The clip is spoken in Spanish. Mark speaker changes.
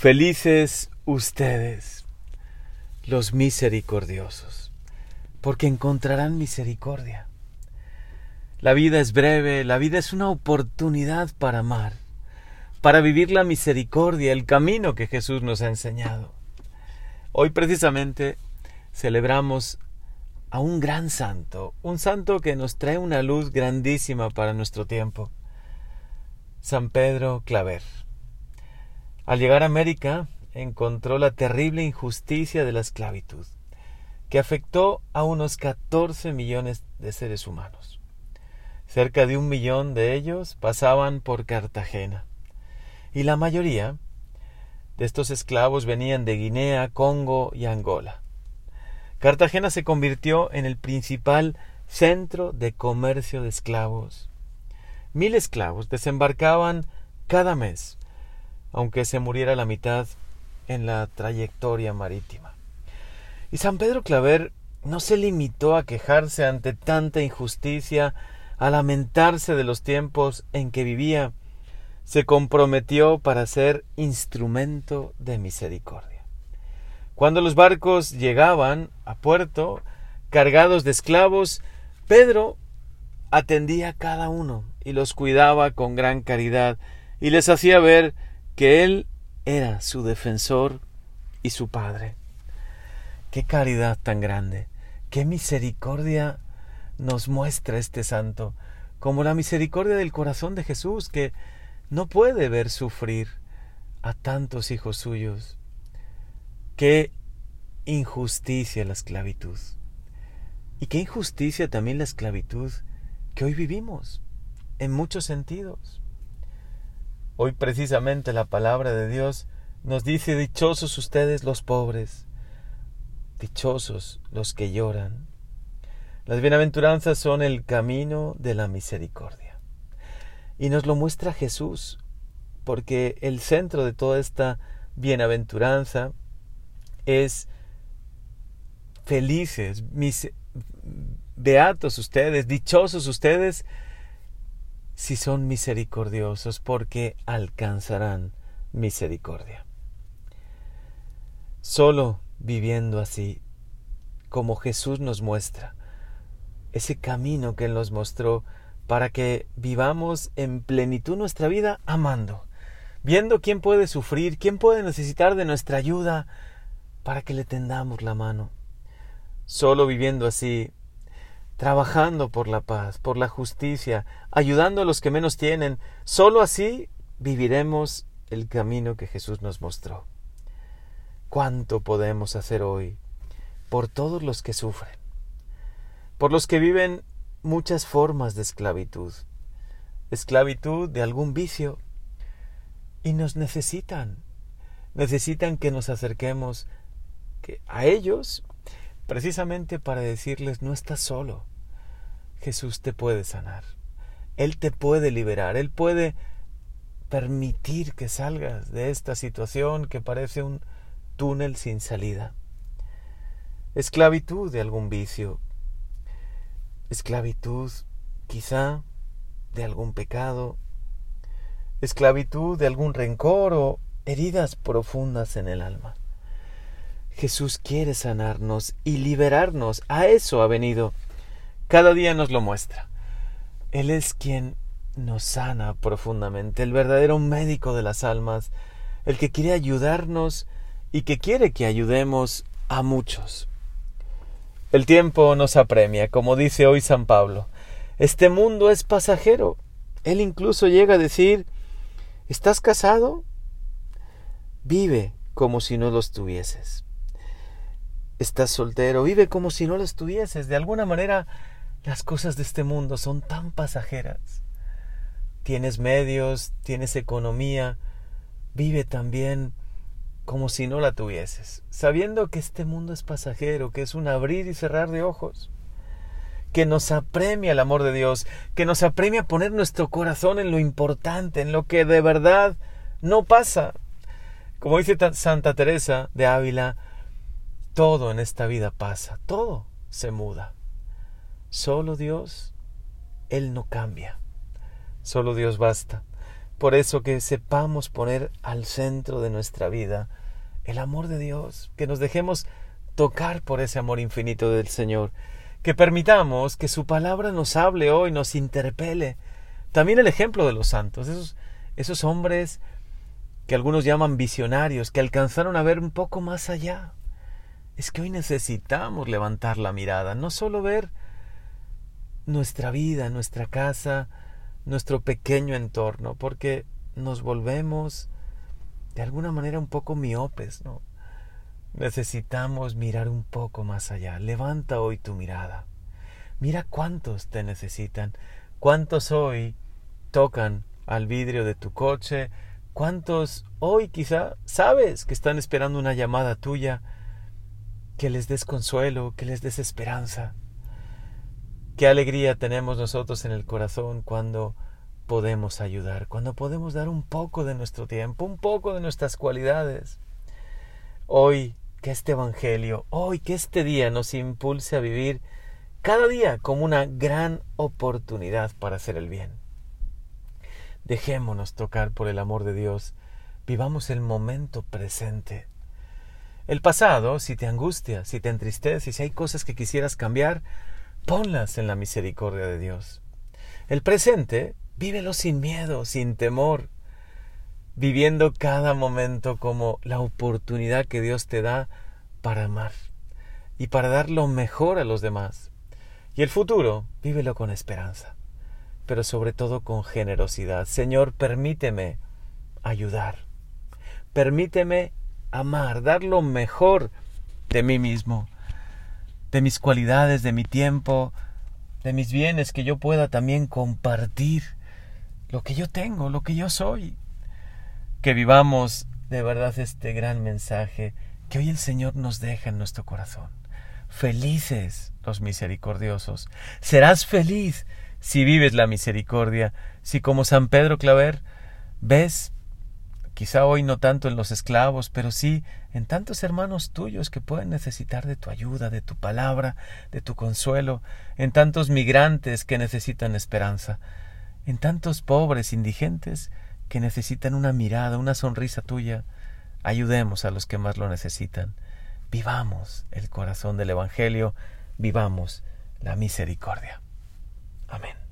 Speaker 1: Felices ustedes, los misericordiosos, porque encontrarán misericordia. La vida es breve, la vida es una oportunidad para amar, para vivir la misericordia, el camino que Jesús nos ha enseñado. Hoy precisamente celebramos a un gran santo, un santo que nos trae una luz grandísima para nuestro tiempo, San Pedro Claver. Al llegar a América encontró la terrible injusticia de la esclavitud, que afectó a unos 14 millones de seres humanos. Cerca de un millón de ellos pasaban por Cartagena, y la mayoría de estos esclavos venían de Guinea, Congo y Angola. Cartagena se convirtió en el principal centro de comercio de esclavos. Mil esclavos desembarcaban cada mes, aunque se muriera la mitad en la trayectoria marítima. Y San Pedro Claver no se limitó a quejarse ante tanta injusticia a lamentarse de los tiempos en que vivía, se comprometió para ser instrumento de misericordia. Cuando los barcos llegaban a puerto, cargados de esclavos, Pedro atendía a cada uno y los cuidaba con gran caridad y les hacía ver que él era su defensor y su padre. Qué caridad tan grande, qué misericordia nos muestra este santo, como la misericordia del corazón de Jesús, que no puede ver sufrir a tantos hijos suyos. Qué injusticia la esclavitud. Y qué injusticia también la esclavitud que hoy vivimos, en muchos sentidos. Hoy precisamente la palabra de Dios nos dice, dichosos ustedes los pobres, dichosos los que lloran, las bienaventuranzas son el camino de la misericordia. Y nos lo muestra Jesús, porque el centro de toda esta bienaventuranza es felices, mis, beatos ustedes, dichosos ustedes, si son misericordiosos, porque alcanzarán misericordia. Solo viviendo así, como Jesús nos muestra, ese camino que Él nos mostró para que vivamos en plenitud nuestra vida amando, viendo quién puede sufrir, quién puede necesitar de nuestra ayuda para que le tendamos la mano. Solo viviendo así, trabajando por la paz, por la justicia, ayudando a los que menos tienen, solo así viviremos el camino que Jesús nos mostró. ¿Cuánto podemos hacer hoy por todos los que sufren? por los que viven muchas formas de esclavitud, esclavitud de algún vicio, y nos necesitan, necesitan que nos acerquemos a ellos precisamente para decirles no estás solo, Jesús te puede sanar, Él te puede liberar, Él puede permitir que salgas de esta situación que parece un túnel sin salida. Esclavitud de algún vicio, esclavitud quizá de algún pecado, esclavitud de algún rencor o heridas profundas en el alma. Jesús quiere sanarnos y liberarnos. A eso ha venido. Cada día nos lo muestra. Él es quien nos sana profundamente, el verdadero médico de las almas, el que quiere ayudarnos y que quiere que ayudemos a muchos. El tiempo nos apremia, como dice hoy San Pablo. Este mundo es pasajero. Él incluso llega a decir, ¿estás casado? Vive como si no los tuvieses. ¿Estás soltero? Vive como si no los tuvieses. De alguna manera, las cosas de este mundo son tan pasajeras. Tienes medios, tienes economía, vive también como si no la tuvieses, sabiendo que este mundo es pasajero, que es un abrir y cerrar de ojos, que nos apremia el amor de Dios, que nos apremia poner nuestro corazón en lo importante, en lo que de verdad no pasa. Como dice Santa Teresa de Ávila, todo en esta vida pasa, todo se muda. Solo Dios, Él no cambia. Solo Dios basta. por eso que sepamos poner al centro de nuestra vida el amor de Dios, que nos dejemos tocar por ese amor infinito del Señor, que permitamos que su palabra nos hable hoy, nos interpele. También el ejemplo de los santos, esos, esos hombres que algunos llaman visionarios, que alcanzaron a ver un poco más allá. Es que hoy necesitamos levantar la mirada, no solo ver nuestra vida, nuestra casa, nuestro pequeño entorno, porque nos volvemos de alguna manera un poco miopes, ¿no? Necesitamos mirar un poco más allá. Levanta hoy tu mirada. Mira cuántos te necesitan, cuántos hoy tocan al vidrio de tu coche, cuántos hoy quizá sabes que están esperando una llamada tuya, que les des consuelo, que les des esperanza. Qué alegría tenemos nosotros en el corazón cuando podemos ayudar, cuando podemos dar un poco de nuestro tiempo, un poco de nuestras cualidades. Hoy que este Evangelio, hoy que este día nos impulse a vivir cada día como una gran oportunidad para hacer el bien. Dejémonos tocar por el amor de Dios, vivamos el momento presente. El pasado, si te angustia, si te entristece, si hay cosas que quisieras cambiar, ponlas en la misericordia de Dios. El presente, vívelo sin miedo, sin temor, viviendo cada momento como la oportunidad que Dios te da para amar y para dar lo mejor a los demás. Y el futuro, vívelo con esperanza, pero sobre todo con generosidad. Señor, permíteme ayudar, permíteme amar, dar lo mejor de mí mismo de mis cualidades, de mi tiempo, de mis bienes, que yo pueda también compartir lo que yo tengo, lo que yo soy. Que vivamos de verdad este gran mensaje que hoy el Señor nos deja en nuestro corazón. Felices los misericordiosos. Serás feliz si vives la misericordia, si como San Pedro Claver ves quizá hoy no tanto en los esclavos, pero sí en tantos hermanos tuyos que pueden necesitar de tu ayuda, de tu palabra, de tu consuelo, en tantos migrantes que necesitan esperanza, en tantos pobres indigentes que necesitan una mirada, una sonrisa tuya. Ayudemos a los que más lo necesitan. Vivamos el corazón del Evangelio, vivamos la misericordia. Amén.